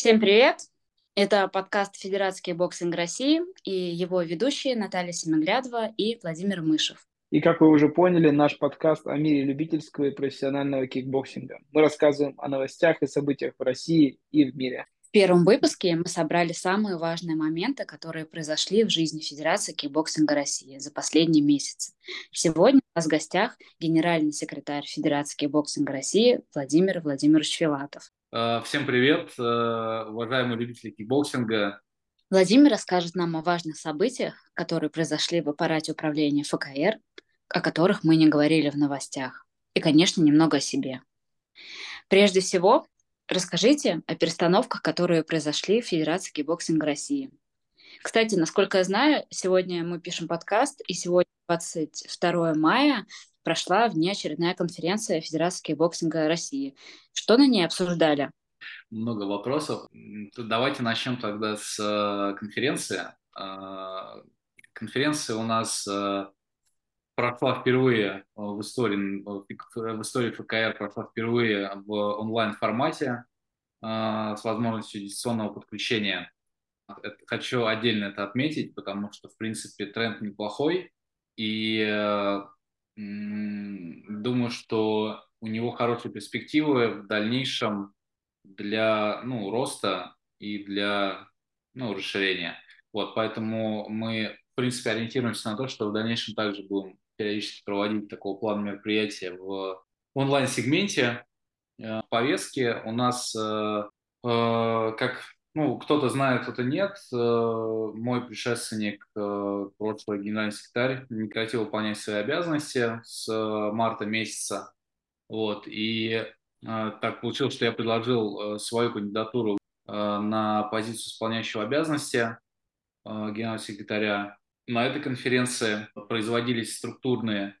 Всем привет! Это подкаст «Федерации кикбоксинга России» и его ведущие Наталья Семиглядова и Владимир Мышев. И, как вы уже поняли, наш подкаст о мире любительского и профессионального кикбоксинга. Мы рассказываем о новостях и событиях в России и в мире. В первом выпуске мы собрали самые важные моменты, которые произошли в жизни Федерации кикбоксинга России за последние месяцы. Сегодня у нас в гостях генеральный секретарь Федерации кикбоксинга России Владимир Владимирович Филатов. Э, всем привет, э, уважаемые любители кикбоксинга. Владимир расскажет нам о важных событиях, которые произошли в аппарате управления ФКР, о которых мы не говорили в новостях. И, конечно, немного о себе. Прежде всего, расскажите о перестановках, которые произошли в Федерации кикбоксинга России. Кстати, насколько я знаю, сегодня мы пишем подкаст, и сегодня 22 мая прошла внеочередная конференция Федерации кикбоксинга России. Что на ней обсуждали? Много вопросов. Давайте начнем тогда с э, конференции. Э, конференция у нас э, прошла впервые в истории, в истории ФКР прошла впервые в онлайн-формате с возможностью дистанционного подключения. Хочу отдельно это отметить, потому что, в принципе, тренд неплохой. И думаю, что у него хорошие перспективы в дальнейшем для ну, роста и для ну, расширения. Вот, поэтому мы, в принципе, ориентируемся на то, что в дальнейшем также будем периодически проводить такого плана мероприятия в онлайн-сегменте. Э, повестки у нас, э, э, как ну, кто-то знает, кто-то нет. Мой предшественник, прошлый генеральный секретарь, не прекратил выполнять свои обязанности с марта месяца. Вот. И так получилось, что я предложил свою кандидатуру на позицию исполняющего обязанности генерального секретаря. На этой конференции производились структурные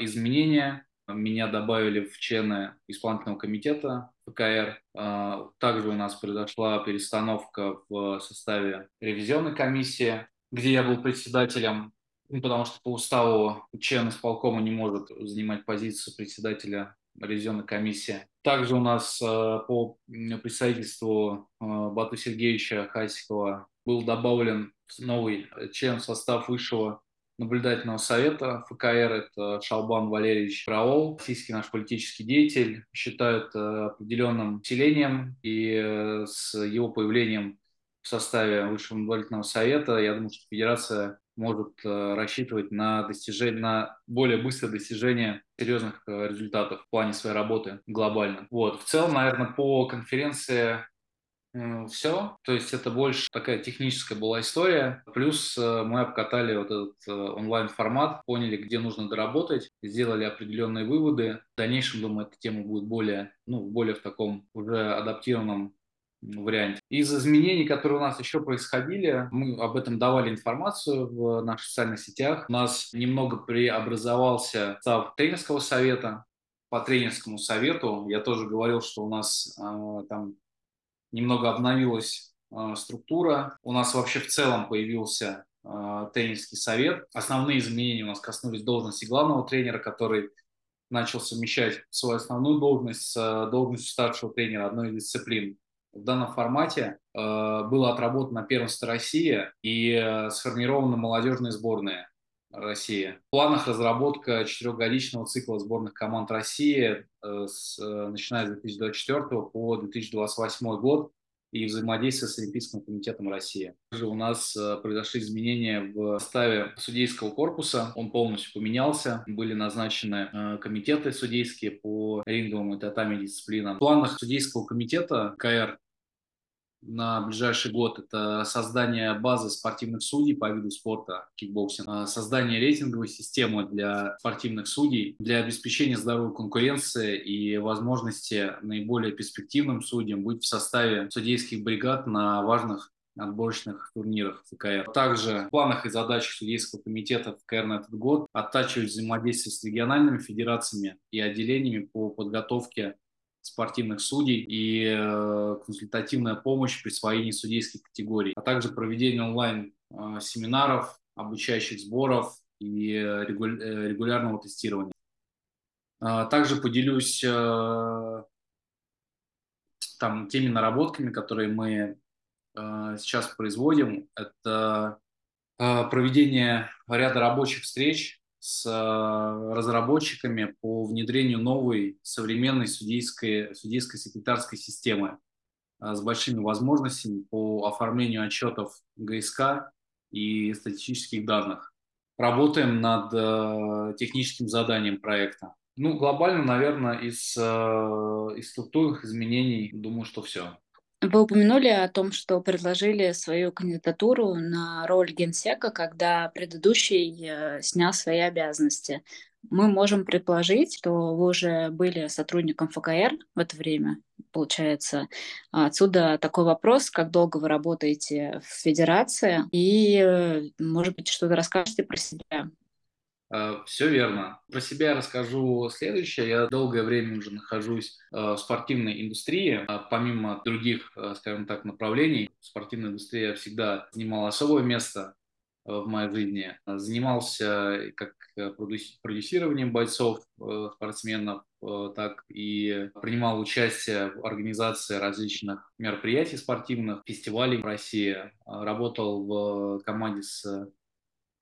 изменения меня добавили в члены исполнительного комитета ПКР. А, также у нас произошла перестановка в составе ревизионной комиссии, где я был председателем, ну, потому что по уставу член исполкома не может занимать позицию председателя ревизионной комиссии. Также у нас а, по представительству а, Бату Сергеевича Хасикова был добавлен новый член в состав высшего наблюдательного совета ФКР, это Шалбан Валерьевич Раол, российский наш политический деятель, считают э, определенным усилением, и э, с его появлением в составе Высшего наблюдательного совета, я думаю, что Федерация может э, рассчитывать на достижение, на более быстрое достижение серьезных результатов в плане своей работы глобально. Вот. В целом, наверное, по конференции все. То есть это больше такая техническая была история. Плюс э, мы обкатали вот этот э, онлайн-формат, поняли, где нужно доработать, сделали определенные выводы. В дальнейшем, думаю, эта тема будет более, ну, более в таком уже адаптированном варианте. Из изменений, которые у нас еще происходили, мы об этом давали информацию в наших социальных сетях. У нас немного преобразовался состав тренерского совета. По тренерскому совету я тоже говорил, что у нас э, там немного обновилась э, структура. У нас вообще в целом появился э, тренерский совет. Основные изменения у нас коснулись должности главного тренера, который начал совмещать свою основную должность с э, должностью старшего тренера одной из дисциплин. В данном формате э, было отработано первенство России и э, сформирована молодежная сборная России. В планах разработка четырехгодичного цикла сборных команд России, э, с, э, начиная с 2024 по 2028 год и взаимодействие с Олимпийским комитетом России. Также у нас э, произошли изменения в составе судейского корпуса. Он полностью поменялся. Были назначены комитеты судейские по ринговым и татами дисциплинам. В планах судейского комитета КР на ближайший год это создание базы спортивных судей по виду спорта кикбоксинг, а, создание рейтинговой системы для спортивных судей для обеспечения здоровой конкуренции и возможности наиболее перспективным судьям быть в составе судейских бригад на важных отборочных турнирах ФКР. Также в планах и задачах судейского комитета ФКР на этот год оттачивать взаимодействие с региональными федерациями и отделениями по подготовке спортивных судей и э, консультативная помощь при присвоении судейских категорий, а также проведение онлайн-семинаров, э, обучающих сборов и э, регулярного тестирования. Также поделюсь там, теми наработками, которые мы сейчас производим, это проведение ряда рабочих встреч с э, разработчиками по внедрению новой современной судейской, судейской секретарской системы э, с большими возможностями по оформлению отчетов ГСК и статистических данных. Работаем над э, техническим заданием проекта. Ну, глобально, наверное, из, из структурных изменений, думаю, что все. Вы упомянули о том, что предложили свою кандидатуру на роль генсека, когда предыдущий э, снял свои обязанности. Мы можем предположить, что вы уже были сотрудником ФКР в это время, получается. Отсюда такой вопрос, как долго вы работаете в Федерации, и, э, может быть, что-то расскажете про себя. Э, Все верно. Про себя я расскажу следующее. Я долгое время уже нахожусь э, в спортивной индустрии. А помимо других, э, скажем так, направлений, спортивная индустрия всегда занимала особое место в моей жизни. Занимался как продюсированием бойцов, спортсменов, так и принимал участие в организации различных мероприятий спортивных, фестивалей в России. Работал в команде с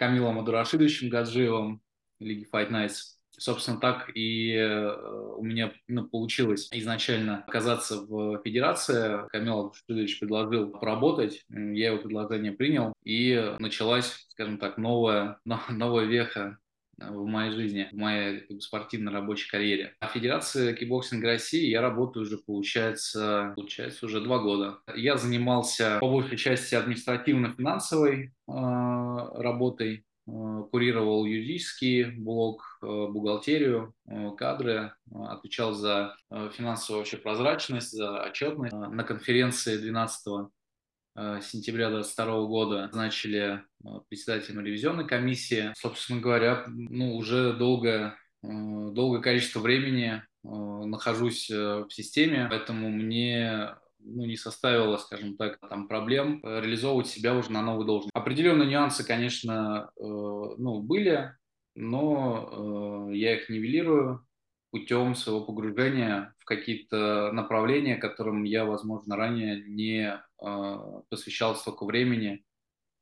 Камилом Адурашидовичем Гаджиевым Лиги Fight Nights. Собственно, так и э, у меня ну, получилось изначально оказаться в федерации. Камил Адурашидович предложил поработать, я его предложение принял, и началась, скажем так, новая, новая веха в моей жизни, в моей как бы, спортивной рабочей карьере. А в Федерации кикбоксинга России я работаю уже, получается, получается уже два года. Я занимался по большей части административно-финансовой э, работой, э, курировал юридический блок, э, бухгалтерию, э, кадры, отвечал за финансовую вообще прозрачность, за отчетность. На конференции 12 Э, сентября 2022 года назначили э, председателем ревизионной комиссии. Собственно говоря, ну, уже долгое, э, долгое количество времени нахожусь в системе, поэтому мне ну, не составило, скажем так, там проблем реализовывать себя уже на новой должности. Определенные нюансы, конечно, ну, были, но я их нивелирую путем своего погружения в какие-то направления, которым я, возможно, ранее не э, посвящал столько времени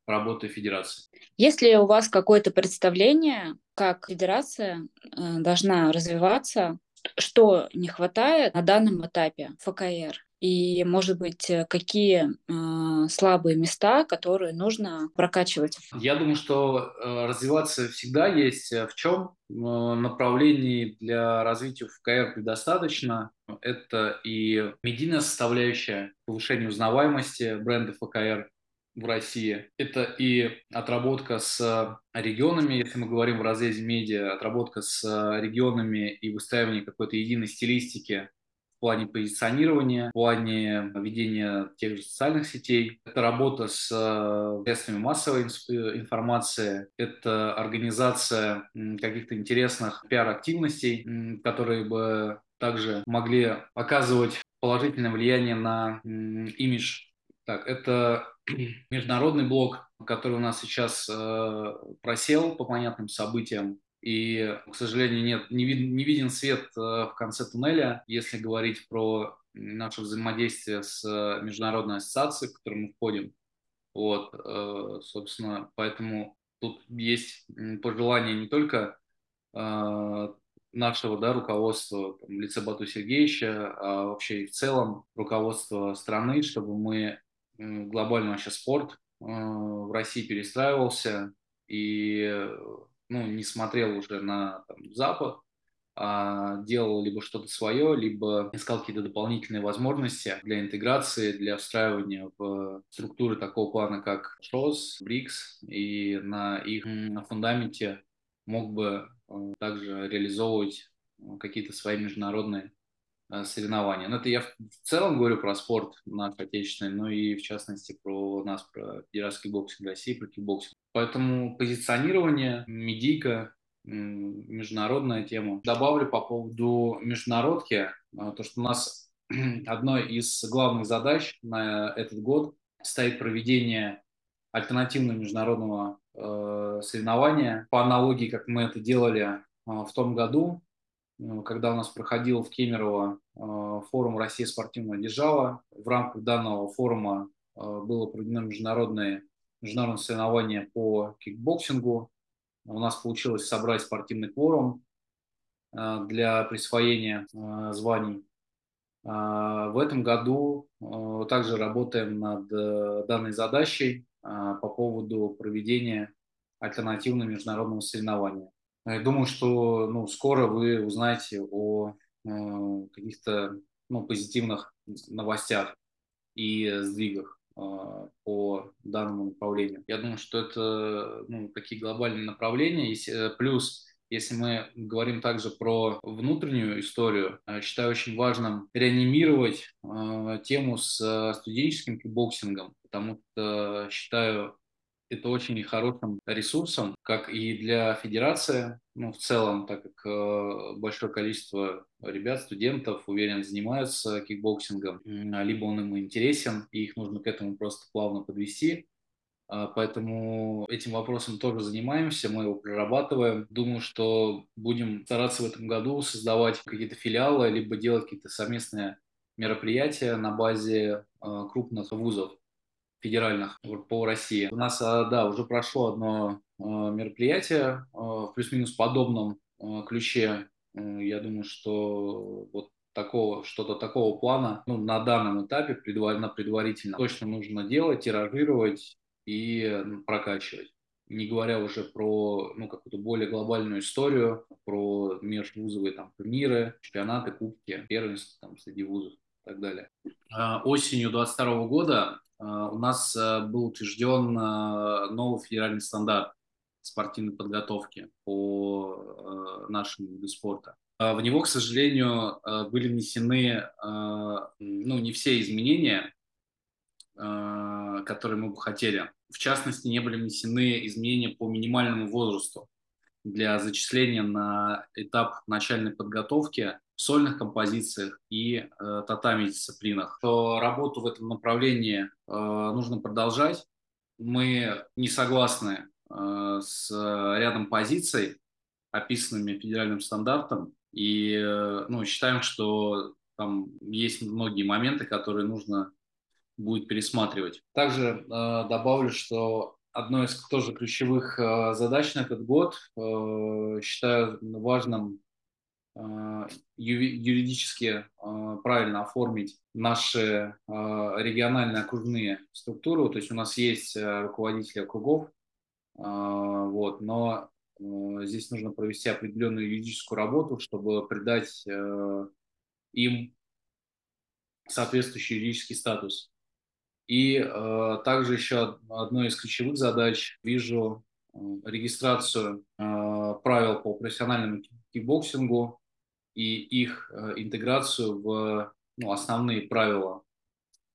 работы федерации. Есть ли у вас какое-то представление, как федерация э, должна развиваться, что не хватает на данном этапе ФКР? И, может быть, э, какие э, слабые места, которые нужно прокачивать? Я думаю, что э, развиваться всегда есть. Э, в чем э, направлений для развития ФКР предостаточно? Это и медийная составляющая, повышение узнаваемости бренда ФКР, в России. Это и отработка с регионами, если мы говорим в разрезе медиа, отработка с регионами и выстраивание какой-то единой стилистики в плане позиционирования, в плане ведения тех же социальных сетей. Это работа с э, средствами массовой э, информации, это организация каких-то интересных пиар-активностей, которые бы также могли оказывать положительное влияние на имидж. Так, это международный блок, который у нас сейчас э, просел по понятным событиям. И, к сожалению, нет, не, вид, не виден свет э, в конце туннеля, если говорить про наше взаимодействие с э, Международной ассоциацией, в которую мы входим. Вот, э, собственно, поэтому тут есть пожелание не только нашего да, руководства там, в лице Бату Сергеевича, а вообще и в целом руководства страны, чтобы мы глобально вообще спорт в России перестраивался и ну, не смотрел уже на там, Запад, а делал либо что-то свое, либо искал какие-то дополнительные возможности для интеграции, для встраивания в структуры такого плана, как ШОС, БРИКС, и на их на фундаменте мог бы э, также реализовывать э, какие-то свои международные соревнования. Но это я в целом говорю про спорт наш отечественный, но и в частности про нас, про Федерацию кикбоксинга России, про кикбоксинг. Поэтому позиционирование, медийка, международная тема. Добавлю по поводу международки, а, то, что у нас одной из главных задач на этот год стоит проведение альтернативного международного э, соревнования по аналогии, как мы это делали э, в том году. Когда у нас проходил в Кемерово форум «Россия спортивная держава». В рамках данного форума было проведено международное, международное соревнование по кикбоксингу. У нас получилось собрать спортивный кворум для присвоения званий. В этом году также работаем над э, данной задачей по поводу проведения альтернативного международного соревнования. Я думаю, что ну, скоро вы узнаете о э, каких-то ну, позитивных новостях и сдвигах э, по данному направлению. Я думаю, что это ну, такие глобальные направления. Э, плюс, если мы говорим также про внутреннюю историю, э, считаю очень важным реанимировать э, тему с э, студенческим кикбоксингом, потому что считаю это очень хорошим ресурсом, как и для федерации, ну, в целом, так как э, большое количество ребят, студентов, уверен, занимаются кикбоксингом, либо он им интересен, и их нужно к этому просто плавно подвести. А, поэтому этим вопросом тоже занимаемся, мы его прорабатываем. Думаю, что будем стараться в этом году создавать какие-то филиалы, либо делать какие-то совместные мероприятия на базе э, крупных вузов федеральных по России. У нас, а, да, уже прошло одно а, мероприятие а, в плюс-минус подобном ключе. Я думаю, что вот такого, что-то такого плана ну, на данном этапе предварительно, предварительно точно нужно делать, тиражировать и прокачивать. Не говоря уже про ну, какую-то более глобальную историю, про межвузовые там, турниры, чемпионаты, кубки, первенства там, среди вузов и так далее. Осенью 2022 года у нас э, был утвержден э, новый федеральный стандарт спортивной подготовки по э, нашему виду спорта. А, в него, к сожалению, были внесены ну, не все изменения, которые мы бы хотели. В частности, не были внесены изменения по минимальному возрасту для зачисления на этап начальной подготовки сольных композициях и э, татами-дисциплинах. То работу в этом направлении э, нужно продолжать. Мы не согласны э, с рядом позиций, описанными федеральным стандартом, и э, ну, считаем, что там есть многие моменты, которые нужно будет пересматривать. Также э, добавлю, что одной из тоже ключевых э, задач на этот год э, считаю важным юридически э, правильно оформить наши э, региональные окружные структуры. То есть у нас есть руководители округов, вот, но здесь нужно провести определенную юридическую работу, чтобы придать им соответствующий юридический статус. И также еще одной из ключевых задач вижу регистрацию правил по профессиональному кикбоксингу и их э, интеграцию в ну, основные правила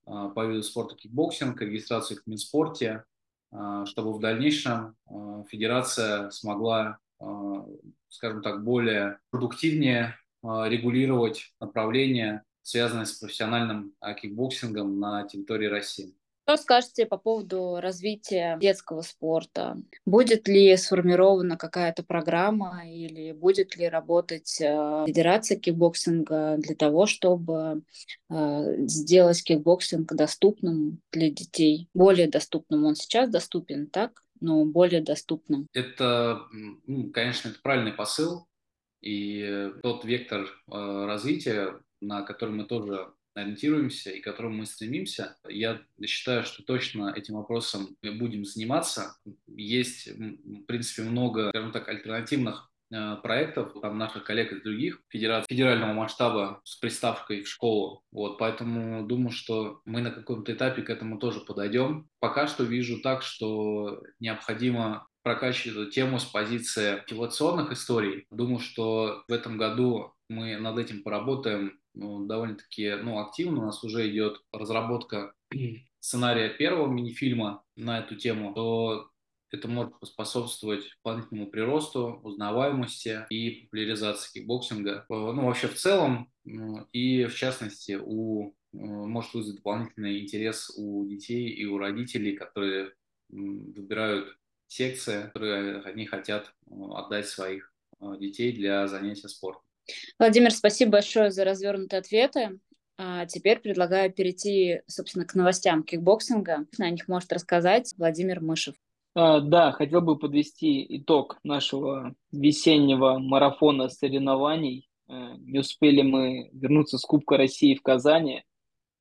э, по виду спорта кикбоксинг, регистрацию в Минспорте, э, чтобы в дальнейшем федерация смогла, скажем так, более продуктивнее регулировать направления, связанные с профессиональным кикбоксингом на территории России. Что скажете по поводу развития детского спорта? Будет ли сформирована какая-то программа или будет ли работать э, Федерация кикбоксинга для того, чтобы э, сделать кикбоксинг доступным для детей? Более доступным. Он сейчас доступен, так? но более доступным. Это, ну, конечно, это правильный посыл. И тот вектор э, развития, на который мы тоже ориентируемся и к которому мы стремимся. Я считаю, что точно этим вопросом мы будем заниматься. Есть, в принципе, много, скажем так, альтернативных э, проектов там наших коллег из других федераций федерального масштаба с приставкой в школу. Вот, поэтому думаю, что мы на каком-то этапе к этому тоже подойдем. Пока что вижу так, что необходимо прокачивать эту тему с позиции мотивационных историй. Думаю, что в этом году мы над этим поработаем ну, довольно-таки ну, активно. У нас уже идет разработка сценария первого мини-фильма на эту тему, то это может поспособствовать дополнительному приросту, узнаваемости и популяризации кикбоксинга. Ну, вообще в целом, и в частности, у, может вызвать дополнительный интерес у детей и у родителей, которые выбирают секции, которые они хотят отдать своих детей для занятия спортом. Владимир, спасибо большое за развернутые ответы. А теперь предлагаю перейти, собственно, к новостям кикбоксинга. На них может рассказать Владимир Мышев. А, да, хотел бы подвести итог нашего весеннего марафона соревнований. А, не успели мы вернуться с Кубка России в Казани,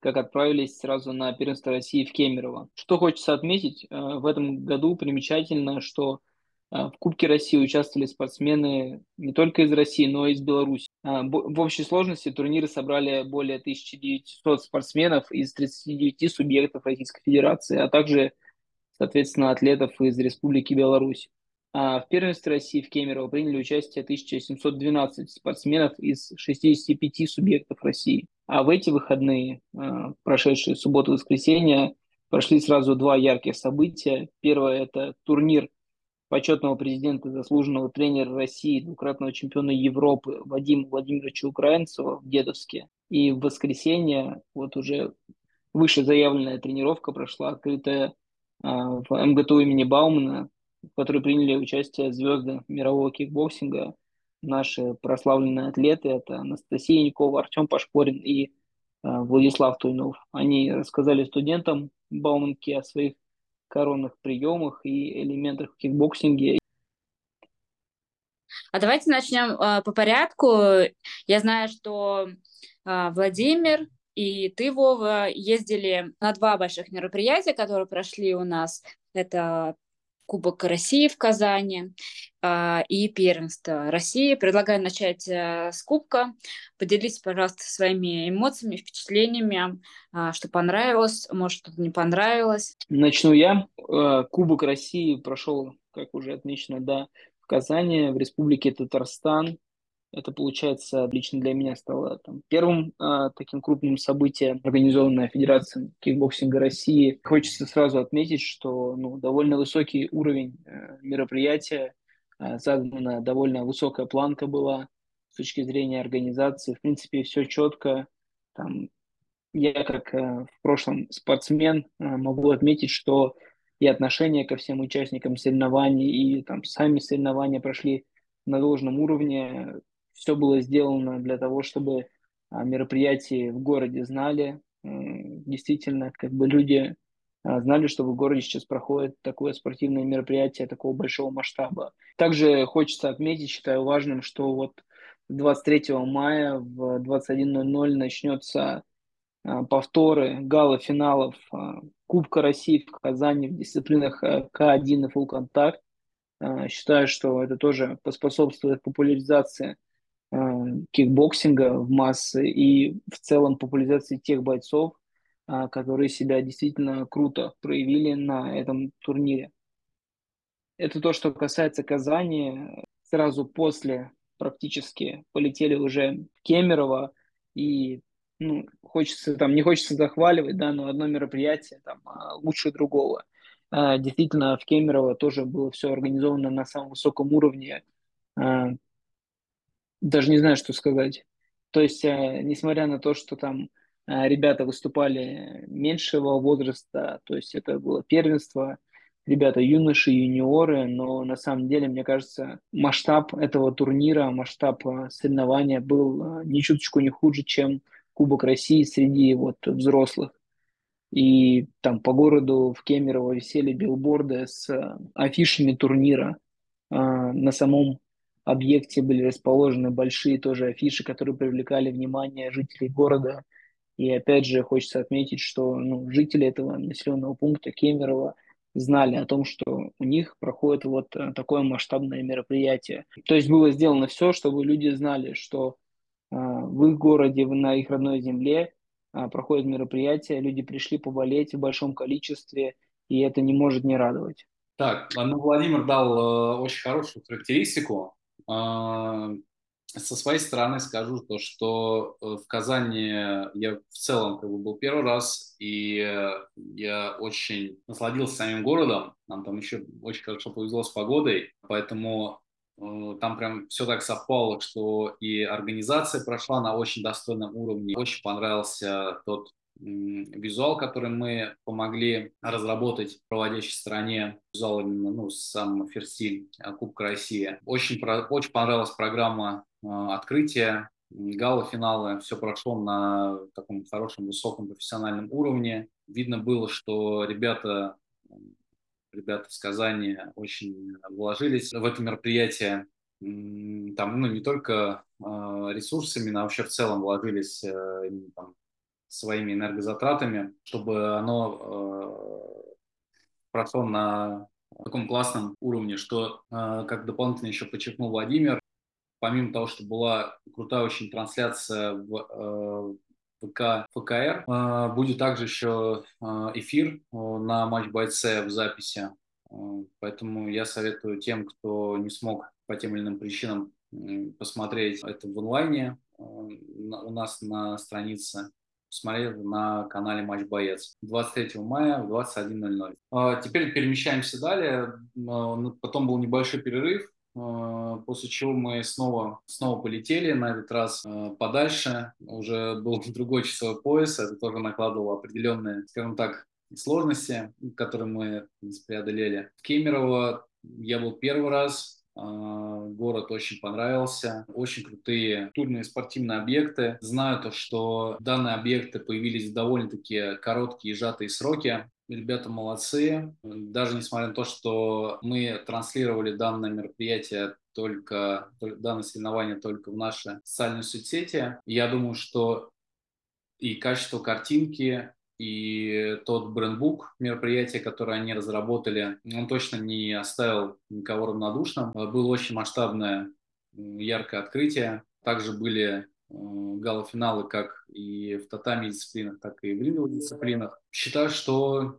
как отправились сразу на первенство России в Кемерово. Что хочется отметить, а, в этом году примечательно, что в Кубке России участвовали спортсмены не только из России, но и из Беларуси. А, в общей сложности турниры собрали более 1900 спортсменов из 39 субъектов Российской Федерации, а также, соответственно, атлетов из Республики Беларусь. А в первенстве России в Кемерово приняли участие 1712 спортсменов из 65 субъектов России. А в эти выходные, прошедшие субботу и воскресенье, прошли сразу два ярких события. Первое – это турнир почетного президента, заслуженного тренера России, двукратного чемпиона Европы Вадима Владимировича Украинцева в Дедовске. И в воскресенье вот уже выше заявленная тренировка прошла, открытая а, в МГТУ имени Баумана, в которой приняли участие звезды мирового кикбоксинга, наши прославленные атлеты, это Анастасия Никова, Артем Пашпорин и а, Владислав Туйнов. Они рассказали студентам Бауманки о своих коронных приемах и элементах в кикбоксинге. А давайте начнем э, по порядку. Я знаю, что э, Владимир и ты, Вова, ездили на два больших мероприятия, которые прошли у нас. Это Кубок России в Казани и первенство России. Предлагаю начать э, с Кубка. Поделитесь, пожалуйста, своими эмоциями, впечатлениями, э, что понравилось, может, что-то не понравилось. Начну я. Э, Кубок России прошел, как уже отмечено, да, в Казани, в Республике Татарстан. Это, получается, лично для меня стало там, первым э, таким крупным событием, организованной Федерацией кикбоксинга России. Хочется сразу отметить, что ну, довольно высокий уровень э, мероприятия, э, задана довольно высокая планка была с точки зрения организации. В принципе, все четко. Там, я, как э, в прошлом спортсмен, э, могу отметить, что и отношение ко всем участникам соревнований, и там сами соревнования прошли на должном уровне все было сделано для того, чтобы а, мероприятия в городе знали, действительно, как бы люди знали, что в городе сейчас проходит такое спортивное мероприятие такого большого масштаба. Также хочется отметить, считаю важным, что вот 23 мая в 21.00 начнется а, повторы гала-финалов Кубка России в Казани в дисциплинах К1 и Full Contact. Считаю, что это тоже поспособствует популяризации Э, кикбоксинга в массы и в целом популяризации тех бойцов, э, которые себя действительно круто проявили на этом турнире. Это то, что касается Казани. Сразу после практически полетели уже в Кемерово, и ну, хочется там, не хочется захваливать, да, но одно мероприятие там а, лучше другого. Э, действительно, в Кемерово тоже было все организовано на самом высоком уровне даже не знаю, что сказать. То есть, несмотря на то, что там ребята выступали меньшего возраста, то есть это было первенство, ребята юноши, юниоры, но на самом деле, мне кажется, масштаб этого турнира, масштаб э, соревнования был ни чуточку не хуже, чем Кубок России среди вот взрослых. И там по городу в Кемерово висели билборды с афишами турнира. На самом объекте были расположены большие тоже афиши, которые привлекали внимание жителей города. И опять же хочется отметить, что ну, жители этого населенного пункта Кемерово знали о том, что у них проходит вот э, такое масштабное мероприятие. То есть было сделано все, чтобы люди знали, что э, в их городе, на их родной земле э, проходит мероприятие, люди пришли поболеть в большом количестве, и это не может не радовать. Так, ну, Владимир дал э, очень хорошую характеристику а, со своей стороны скажу то, что э, в Казани я в целом как бы был первый раз, и э, я очень насладился самим городом. Нам там еще очень хорошо повезло с погодой, поэтому э, там прям все так совпало, что и организация прошла на очень достойном уровне. Очень понравился тот визуал, который мы помогли разработать в проводящей стороне, визуал именно, ну, сам ферстиль Кубка России. Очень, очень понравилась программа открытия, гала-финалы, все прошло на таком хорошем, высоком профессиональном уровне. Видно было, что ребята, ребята с Казани очень вложились в это мероприятие. Там, ну, не только э, ресурсами, но вообще в целом вложились э, там, своими энергозатратами, чтобы оно э, прошло на таком классном уровне, что, как дополнительно еще подчеркнул Владимир, помимо того, что была крутая очень трансляция в э, ВК ФКР, э, будет также еще э, эфир на матч бойце в записи. Поэтому я советую тем, кто не смог по тем или иным причинам посмотреть это в онлайне у нас на странице посмотреть на канале Матч Боец 23 мая в 21.00. Теперь перемещаемся далее. Потом был небольшой перерыв. А, после чего мы снова, снова полетели, на этот раз а, подальше, уже был другой часовой пояс, это тоже накладывало определенные, скажем так, сложности, которые мы преодолели. В Кемерово я был первый раз, а, город очень понравился, очень крутые турные спортивные объекты. Знаю то, что данные объекты появились в довольно-таки короткие сжатые сроки. Ребята молодцы. Даже несмотря на то, что мы транслировали данное мероприятие только, данное соревнование только в наши социальные соцсети, я думаю, что и качество картинки, и тот брендбук мероприятия, которое они разработали, он точно не оставил никого равнодушным. Было очень масштабное, яркое открытие. Также были Э, гала-финалы как и в татами дисциплинах, так и в ринговых дисциплинах. Считаю, что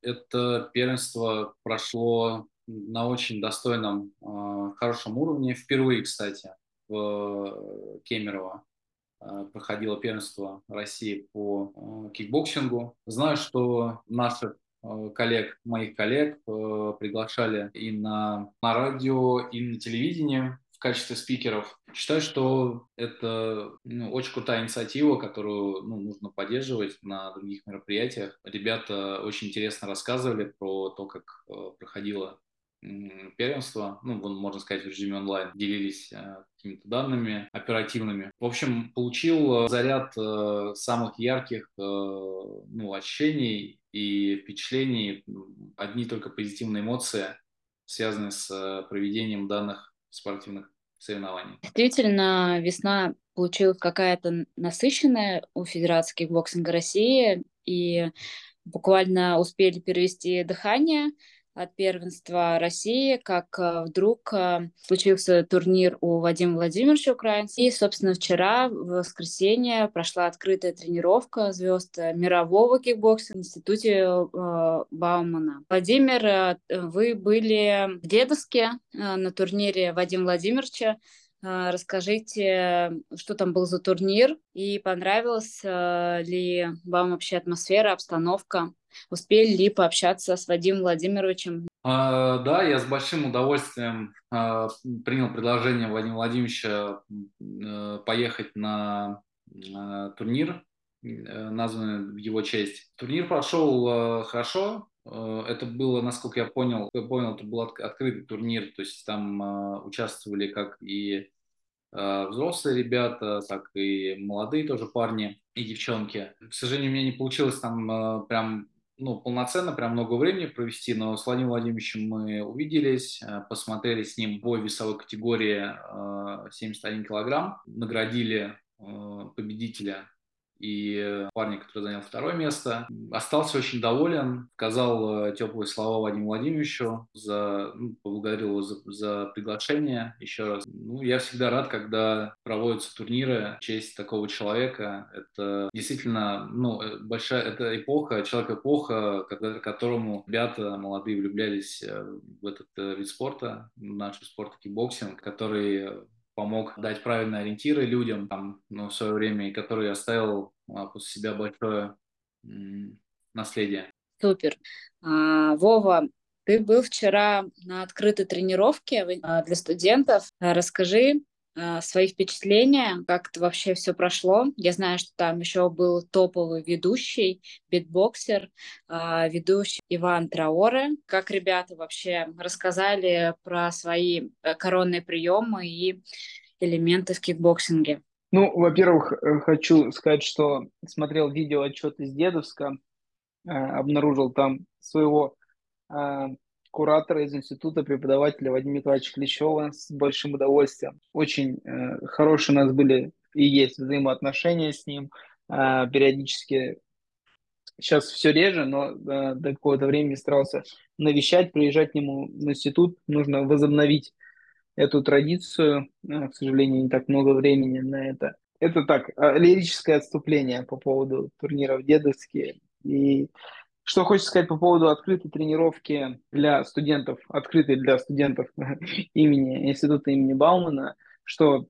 это первенство прошло на очень достойном, э, хорошем уровне. Впервые, кстати, в Кемерово э, проходило первенство России по кикбоксингу. Знаю, что наших коллег, моих коллег приглашали и на, на радио, и на телевидении качестве спикеров. Считаю, что это ну, очень крутая инициатива, которую ну, нужно поддерживать на других мероприятиях. Ребята очень интересно рассказывали про то, как э, проходило первенство, ну, можно сказать, в режиме онлайн, делились э, какими-то данными оперативными. В общем, получил э, заряд э, самых ярких ну, ощущений и впечатлений, одни только позитивные эмоции, связанные с проведением данных спортивных соревнований. Действительно, весна получилась какая-то насыщенная у Федерации кикбоксинга России, и буквально успели перевести дыхание – от первенства России, как э, вдруг э, случился турнир у Вадима Владимировича Украинца. И, собственно, вчера, в воскресенье, прошла открытая тренировка звезд мирового кикбокса в институте э, Баумана. Владимир, вы были в Дедовске на турнире Вадима Владимировича. Расскажите, что там был за турнир и понравилась ли вам вообще атмосфера, обстановка? Успели ли пообщаться с Вадимом Владимировичем? А, да, я с большим удовольствием а, принял предложение Владимира Владимировича а, поехать на а, турнир, а, названный в его честь. Турнир прошел а, хорошо. Это было, насколько я понял, я понял, это был открытый турнир, то есть там участвовали как и взрослые ребята, так и молодые тоже парни и девчонки. К сожалению, у меня не получилось там прям ну, полноценно, прям много времени провести, но с Владимиром Владимировичем мы увиделись, э, посмотрели с ним бой весовой категории 71 э, килограмм, наградили э, победителя и парня, который занял второе место. Остался очень доволен, сказал э, теплые слова Вадиму Владимировичу, за, ну, поблагодарил его за, за приглашение еще раз. Ну, я всегда рад, когда проводятся турниры в честь такого человека. Это действительно ну, э, большая это эпоха, человек-эпоха, которому ребята молодые влюблялись э, в этот вид спорта, в наш спорт кикбоксинг, который помог дать правильные ориентиры людям там, ну, в свое время, и который оставил а, после себя большое наследие. Супер. А, Вова, ты был вчера на открытой тренировке а, для студентов. Расскажи, свои впечатления, как это вообще все прошло. Я знаю, что там еще был топовый ведущий, битбоксер, э, ведущий Иван Траоре. Как ребята вообще рассказали про свои э, коронные приемы и элементы в кикбоксинге. Ну, во-первых, э, хочу сказать, что смотрел видео отчет из Дедовска, э, обнаружил там своего э, куратора из института, преподавателя Вадима Николаевича Клещева с большим удовольствием. Очень э, хорошие у нас были и есть взаимоотношения с ним. Э, периодически, сейчас все реже, но э, до какого-то времени старался навещать, приезжать к нему в институт. Нужно возобновить эту традицию. Э, к сожалению, не так много времени на это. Это так, э, лирическое отступление по поводу турниров дедовские. И что хочется сказать по поводу открытой тренировки для студентов, открытой для студентов имени Института имени Баумана, что,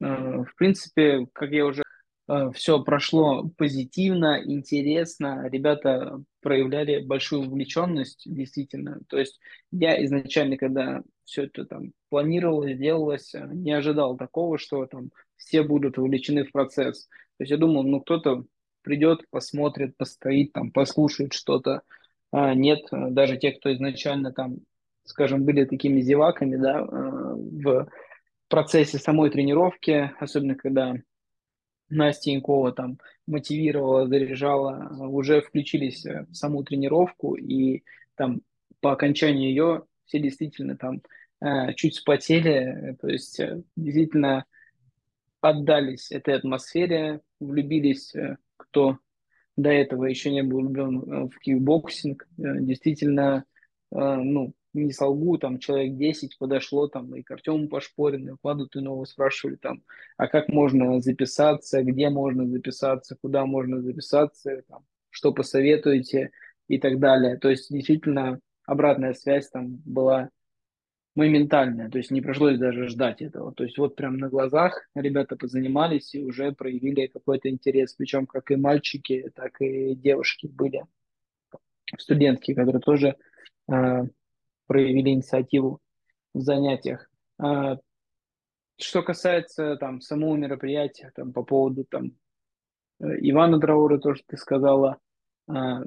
э, в принципе, как я уже э, все прошло позитивно, интересно, ребята проявляли большую увлеченность, действительно. То есть я изначально, когда все это там планировалось, делалось, э, не ожидал такого, что там все будут вовлечены в процесс. То есть я думал, ну кто-то придет, посмотрит, постоит, там, послушает что-то. А, нет, э, даже те, кто изначально там, скажем, были такими зеваками, да, э, в процессе самой тренировки, особенно когда Настя Янкова там мотивировала, заряжала, уже включились в саму тренировку, и там по окончании ее все действительно там э, чуть вспотели, то есть действительно отдались этой атмосфере, влюбились кто до этого еще не был влюблен э, в кикбоксинг, э, действительно, э, ну, не солгу, там человек 10 подошло там и к Артему Пашпорину, и к Владу Тынову спрашивали там, а как можно записаться, где можно записаться, куда можно записаться, там, что посоветуете и так далее. То есть действительно обратная связь там была моментальная, то есть не пришлось даже ждать этого. То есть вот прям на глазах ребята позанимались и уже проявили какой-то интерес, причем как и мальчики, так и девушки были, студентки, которые тоже э, проявили инициативу в занятиях. Э, что касается там самого мероприятия, там по поводу там э, Ивана Траура, то, что ты сказала,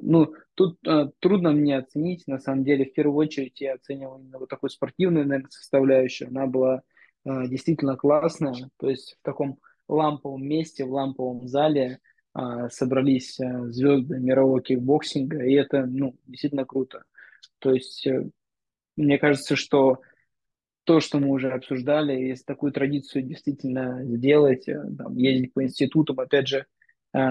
ну, тут а, трудно мне оценить, на самом деле, в первую очередь я оценивал именно вот такую спортивную, наверное, составляющую, она была а, действительно классная, то есть в таком ламповом месте, в ламповом зале собрались звезды мирового кикбоксинга, и это, ну, действительно круто. То есть э, мне кажется, что то, что мы уже обсуждали, если такую традицию действительно сделать, э, там, ездить по институтам, опять же,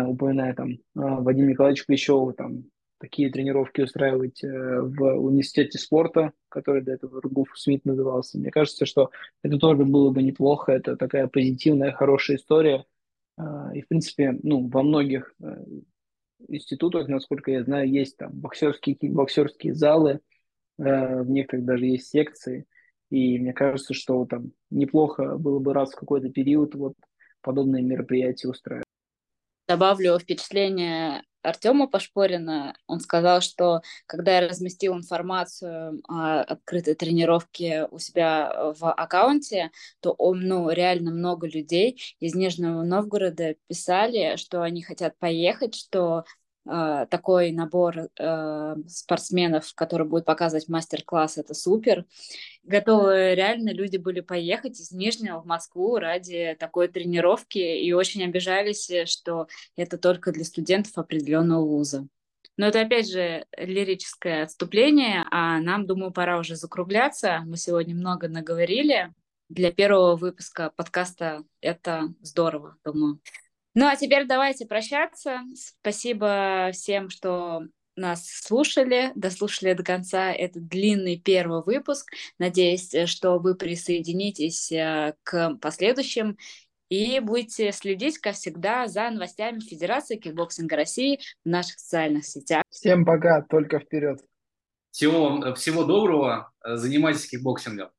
упоминая там э, Вадима Николаевича Клещева, там такие тренировки устраивать э, в университете спорта, который до этого РГУФКСМиТ назывался. Мне кажется, что это тоже было бы неплохо, это такая позитивная, хорошая история. И, в принципе, ну, во многих институтах, насколько я знаю, есть там боксерские, боксерские залы, в некоторых даже есть секции. И мне кажется, что там неплохо было бы раз в какой-то период вот подобные мероприятия устраивать. Добавлю впечатление Артема Пашпорина. Он сказал, что когда я разместил информацию о открытой тренировке у себя в аккаунте, то он, ну, реально много людей из Нижнего Новгорода писали, что они хотят поехать, что э, такой набор э, спортсменов, который будет показывать мастер-класс, это супер. Готовы реально люди были поехать из Нижнего в Москву ради такой тренировки и очень обижались, что это только для студентов определенного вуза. Но это, опять же, лирическое отступление, а нам, думаю, пора уже закругляться. Мы сегодня много наговорили. Для первого выпуска подкаста это здорово, думаю. Ну а теперь давайте прощаться. Спасибо всем, что нас слушали, дослушали до конца этот длинный первый выпуск. Надеюсь, э, что вы присоединитесь э, к последующим и будете следить, как всегда, за новостями Федерации кикбоксинга России в наших социальных сетях. Всем пока, только вперед. Всего, всего доброго, занимайтесь кикбоксингом.